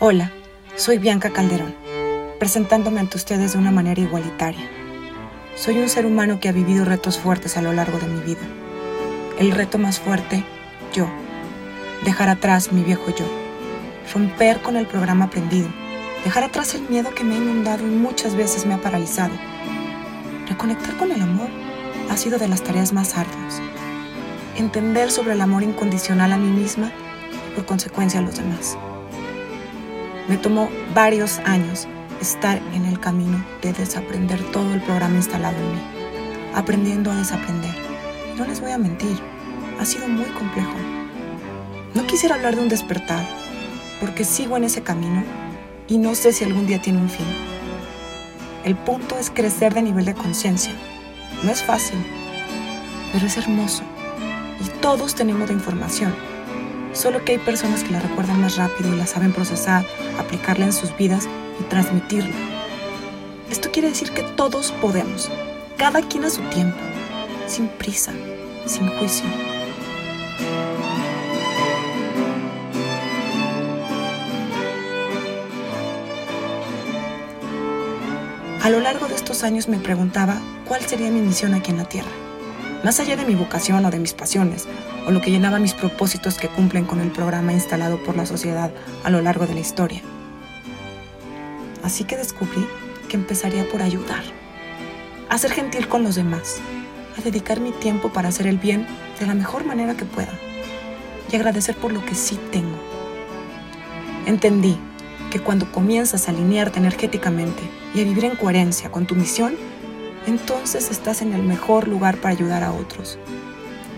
Hola, soy Bianca Calderón, presentándome ante ustedes de una manera igualitaria. Soy un ser humano que ha vivido retos fuertes a lo largo de mi vida. El reto más fuerte, yo. Dejar atrás mi viejo yo. Romper con el programa aprendido. Dejar atrás el miedo que me ha inundado y muchas veces me ha paralizado. Reconectar con el amor ha sido de las tareas más arduas. Entender sobre el amor incondicional a mí misma por consecuencia a los demás. Me tomó varios años estar en el camino de desaprender todo el programa instalado en mí, aprendiendo a desaprender. No les voy a mentir, ha sido muy complejo. No quisiera hablar de un despertar, porque sigo en ese camino y no sé si algún día tiene un fin. El punto es crecer de nivel de conciencia. No es fácil, pero es hermoso. Y todos tenemos la información solo que hay personas que la recuerdan más rápido y la saben procesar, aplicarla en sus vidas y transmitirla. Esto quiere decir que todos podemos, cada quien a su tiempo, sin prisa, sin juicio. A lo largo de estos años me preguntaba cuál sería mi misión aquí en la Tierra más allá de mi vocación o de mis pasiones, o lo que llenaba mis propósitos que cumplen con el programa instalado por la sociedad a lo largo de la historia. Así que descubrí que empezaría por ayudar, a ser gentil con los demás, a dedicar mi tiempo para hacer el bien de la mejor manera que pueda y agradecer por lo que sí tengo. Entendí que cuando comienzas a alinearte energéticamente y a vivir en coherencia con tu misión, entonces estás en el mejor lugar para ayudar a otros.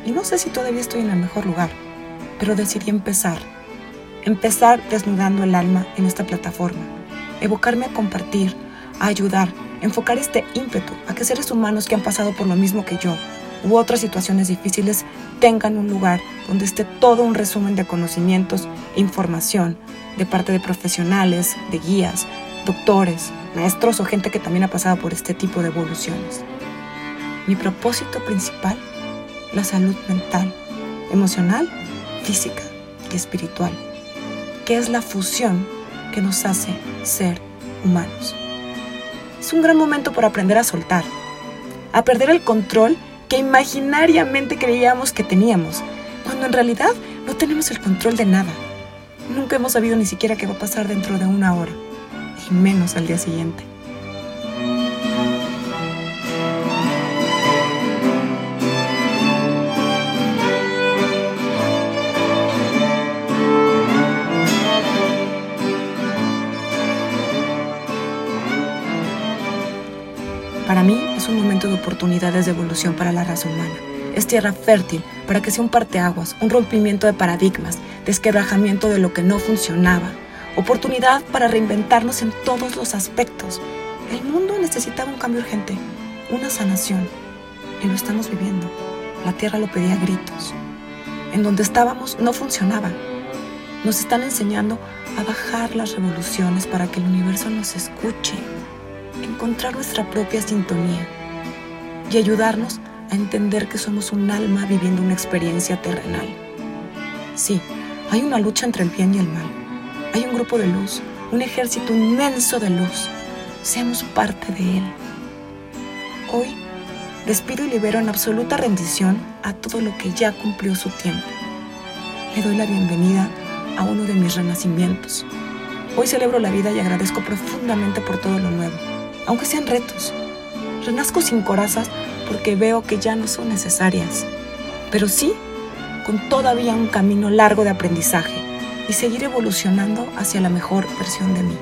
Y no sé si todavía estoy en el mejor lugar, pero decidí empezar. Empezar desnudando el alma en esta plataforma. Evocarme a compartir, a ayudar, enfocar este ímpetu a que seres humanos que han pasado por lo mismo que yo u otras situaciones difíciles tengan un lugar donde esté todo un resumen de conocimientos e información de parte de profesionales, de guías, doctores, maestros o gente que también ha pasado por este tipo de evoluciones. Mi propósito principal, la salud mental, emocional, física y espiritual, que es la fusión que nos hace ser humanos. Es un gran momento para aprender a soltar, a perder el control que imaginariamente creíamos que teníamos, cuando en realidad no tenemos el control de nada. Nunca hemos sabido ni siquiera qué va a pasar dentro de una hora menos al día siguiente. Para mí es un momento de oportunidades de evolución para la raza humana. Es tierra fértil para que sea un parteaguas, un rompimiento de paradigmas, desquebrajamiento de lo que no funcionaba, oportunidad para reinventarnos en todos los aspectos. El mundo necesitaba un cambio urgente, una sanación, y lo estamos viviendo. La tierra lo pedía a gritos. En donde estábamos no funcionaba. Nos están enseñando a bajar las revoluciones para que el universo nos escuche, encontrar nuestra propia sintonía y ayudarnos a entender que somos un alma viviendo una experiencia terrenal. Sí, hay una lucha entre el bien y el mal hay un grupo de luz, un ejército inmenso de luz. Seamos parte de él. Hoy despido y libero en absoluta rendición a todo lo que ya cumplió su tiempo. Le doy la bienvenida a uno de mis renacimientos. Hoy celebro la vida y agradezco profundamente por todo lo nuevo, aunque sean retos. Renazco sin corazas porque veo que ya no son necesarias, pero sí con todavía un camino largo de aprendizaje y seguir evolucionando hacia la mejor versión de mí.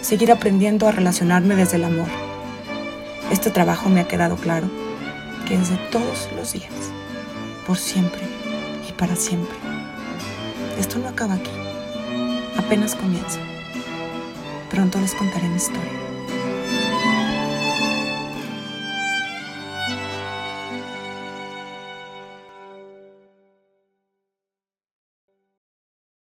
Seguir aprendiendo a relacionarme desde el amor. Este trabajo me ha quedado claro que es de todos los días, por siempre y para siempre. Esto no acaba aquí, apenas comienza. Pronto les contaré mi historia.